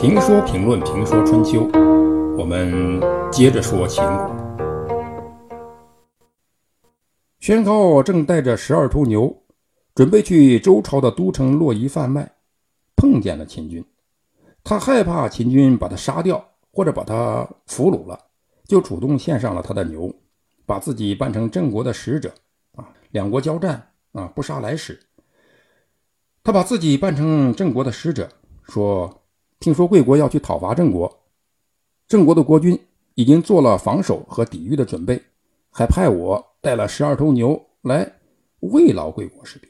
评说评论评说春秋，我们接着说秦国。宣高正带着十二头牛，准备去周朝的都城洛邑贩卖，碰见了秦军。他害怕秦军把他杀掉，或者把他俘虏了，就主动献上了他的牛，把自己扮成郑国的使者。啊，两国交战啊，不杀来使。他把自己扮成郑国的使者，说：“听说贵国要去讨伐郑国，郑国的国君已经做了防守和抵御的准备，还派我带了十二头牛来慰劳贵国士兵。”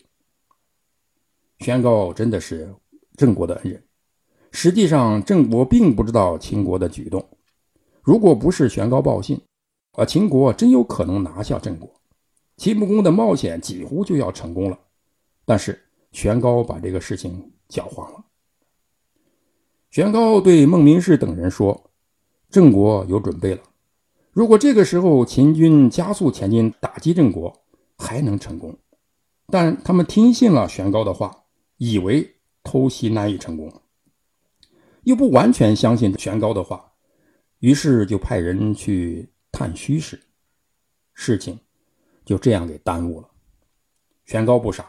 宣告真的是郑国的恩人。实际上，郑国并不知道秦国的举动。如果不是宣告报信，啊，秦国真有可能拿下郑国，秦穆公的冒险几乎就要成功了。但是。玄高把这个事情搅黄了。玄高对孟明视等人说：“郑国有准备了，如果这个时候秦军加速前进打击郑国，还能成功。但他们听信了玄高的话，以为偷袭难以成功，又不完全相信玄高的话，于是就派人去探虚实，事情就这样给耽误了。玄高不傻。”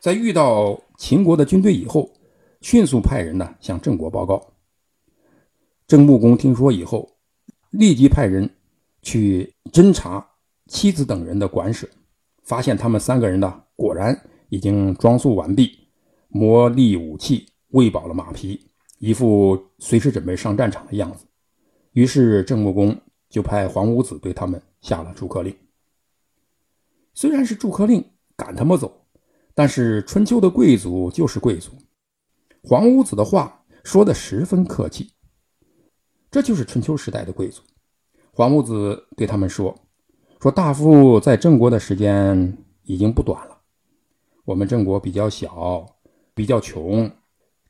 在遇到秦国的军队以后，迅速派人呢向郑国报告。郑穆公听说以后，立即派人去侦查妻子等人的馆舍，发现他们三个人呢果然已经装束完毕，磨砺武器，喂饱了马匹，一副随时准备上战场的样子。于是郑穆公就派黄武子对他们下了逐客令。虽然是逐客令，赶他们走。但是春秋的贵族就是贵族，黄屋子的话说的十分客气。这就是春秋时代的贵族。黄屋子对他们说：“说大夫在郑国的时间已经不短了，我们郑国比较小，比较穷，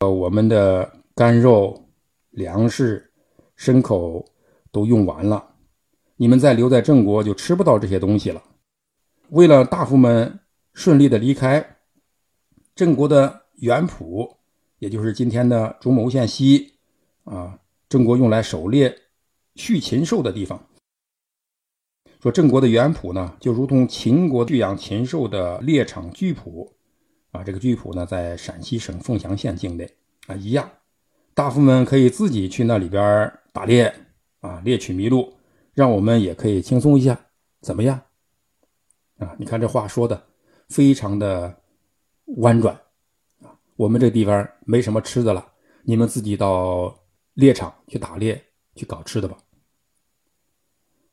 呃，我们的干肉、粮食、牲口都用完了，你们再留在郑国就吃不到这些东西了。为了大夫们。”顺利的离开郑国的原浦，也就是今天的中牟县西啊，郑国用来狩猎、畜禽兽的地方。说郑国的原圃呢，就如同秦国驯养禽兽的猎场居浦啊，这个居浦呢，在陕西省凤翔县境内啊，一样，大夫们可以自己去那里边打猎啊，猎取麋鹿，让我们也可以轻松一下，怎么样？啊，你看这话说的。非常的婉转！我们这地方没什么吃的了，你们自己到猎场去打猎去搞吃的吧。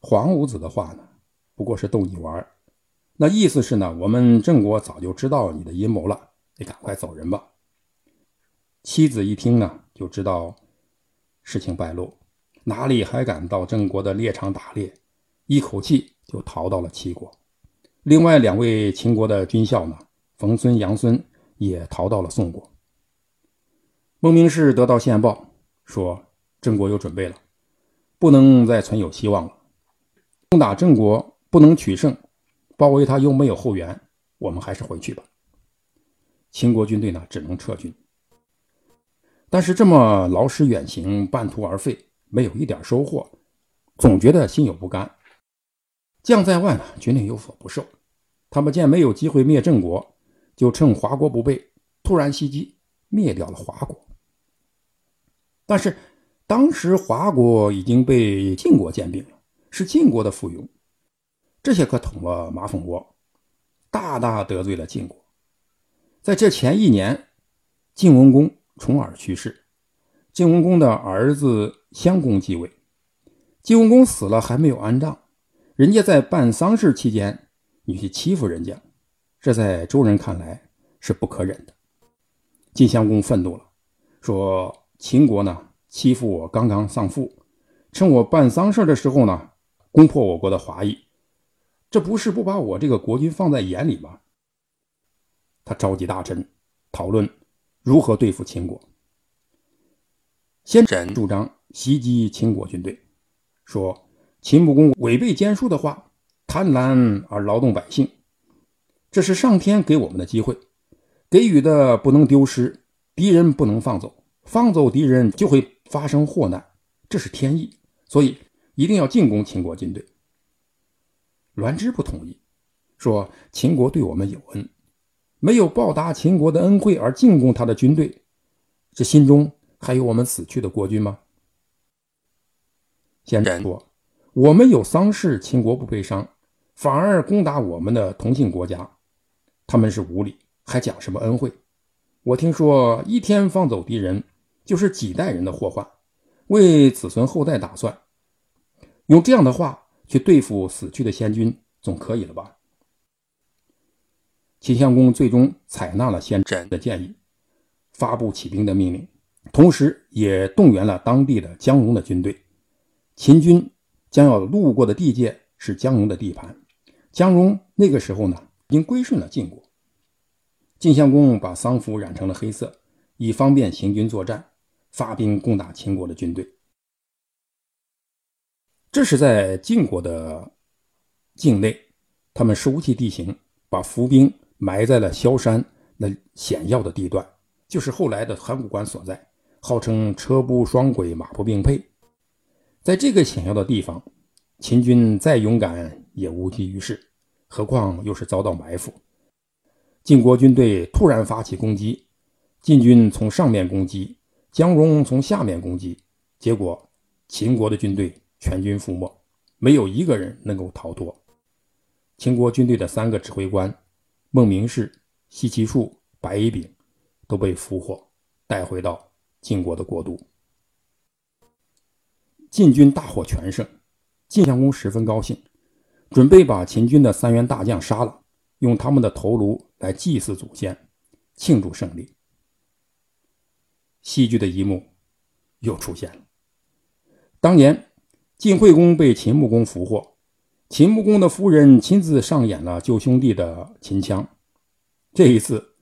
黄五子的话呢，不过是逗你玩那意思是呢，我们郑国早就知道你的阴谋了，你赶快走人吧。妻子一听呢，就知道事情败露，哪里还敢到郑国的猎场打猎，一口气就逃到了齐国。另外两位秦国的军校呢，冯孙、杨孙也逃到了宋国。孟明氏得到线报，说郑国有准备了，不能再存有希望了。攻打郑国不能取胜，包围他又没有后援，我们还是回去吧。秦国军队呢，只能撤军。但是这么劳师远行，半途而废，没有一点收获，总觉得心有不甘。将在外呢，军令有所不受。他们见没有机会灭郑国，就趁华国不备，突然袭击，灭掉了华国。但是当时华国已经被晋国兼并了，是晋国的附庸，这些可捅了马蜂窝，大大得罪了晋国。在这前一年，晋文公重耳去世，晋文公的儿子襄公继位。晋文公死了还没有安葬，人家在办丧事期间。你去欺负人家，这在周人看来是不可忍的。晋襄公愤怒了，说：“秦国呢欺负我刚刚丧父，趁我办丧事的时候呢攻破我国的华裔，这不是不把我这个国君放在眼里吗？”他召集大臣讨论如何对付秦国。先轸主张袭击秦国军队，说秦穆公违背奸书的话。贪婪而劳动百姓，这是上天给我们的机会，给予的不能丢失，敌人不能放走，放走敌人就会发生祸难，这是天意，所以一定要进攻秦国军队。栾枝不同意，说秦国对我们有恩，没有报答秦国的恩惠而进攻他的军队，这心中还有我们死去的国君吗？先生说，我们有丧事，秦国不悲伤，反而攻打我们的同姓国家，他们是无礼，还讲什么恩惠？我听说一天放走敌人，就是几代人的祸患，为子孙后代打算，用这样的话。去对付死去的先君，总可以了吧？秦襄公最终采纳了先轸的建议，发布起兵的命令，同时也动员了当地的姜戎的军队。秦军将要路过的地界是姜戎的地盘，姜戎那个时候呢，已经归顺了晋国。晋襄公把丧服染成了黑色，以方便行军作战，发兵攻打秦国的军队。这是在晋国的境内，他们熟悉地形，把伏兵埋在了萧山那险要的地段，就是后来的函谷关所在，号称车不双轨，马不并辔。在这个险要的地方，秦军再勇敢也无济于事，何况又是遭到埋伏。晋国军队突然发起攻击，晋军从上面攻击，姜戎从下面攻击，结果秦国的军队。全军覆没，没有一个人能够逃脱。秦国军队的三个指挥官孟明视、西岐树、白乙丙都被俘获，带回到晋国的国都。晋军大获全胜，晋襄公十分高兴，准备把秦军的三员大将杀了，用他们的头颅来祭祀祖先，庆祝胜利。戏剧的一幕又出现了，当年。晋惠公被秦穆公俘获，秦穆公的夫人亲自上演了救兄弟的秦腔。这一次，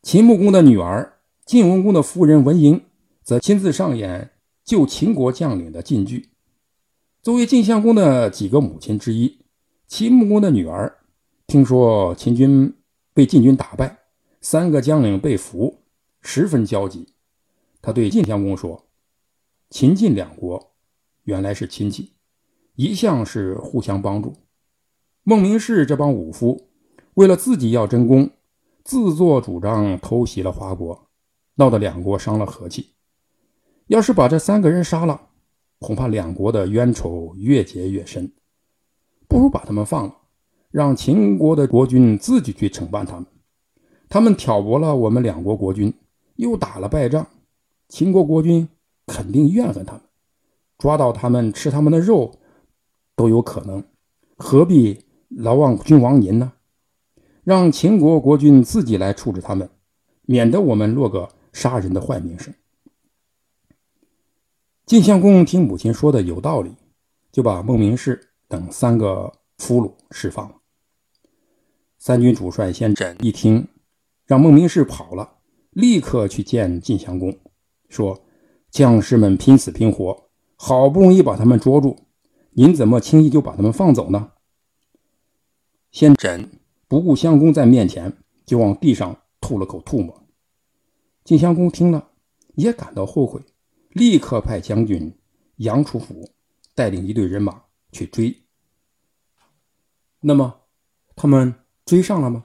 秦穆公的女儿晋文公的夫人文嬴则亲自上演救秦国将领的晋剧。作为晋襄公的几个母亲之一，秦穆公的女儿听说秦军被晋军打败，三个将领被俘，十分焦急。他对晋襄公说：“秦晋两国。”原来是亲戚，一向是互相帮助。孟明视这帮武夫，为了自己要争功，自作主张偷袭了华国，闹得两国伤了和气。要是把这三个人杀了，恐怕两国的冤仇越结越深。不如把他们放了，让秦国的国君自己去惩办他们。他们挑拨了我们两国国君，又打了败仗，秦国国君肯定怨恨他们。抓到他们吃他们的肉都有可能，何必劳望君王您呢？让秦国国君自己来处置他们，免得我们落个杀人的坏名声。晋襄公听母亲说的有道理，就把孟明视等三个俘虏释放了。三军主帅先轸一听，让孟明视跑了，立刻去见晋襄公，说：“将士们拼死拼活。”好不容易把他们捉住，您怎么轻易就把他们放走呢？先轸不顾襄公在面前，就往地上吐了口唾沫。晋襄公听了，也感到后悔，立刻派将军杨楚甫带领一队人马去追。那么，他们追上了吗？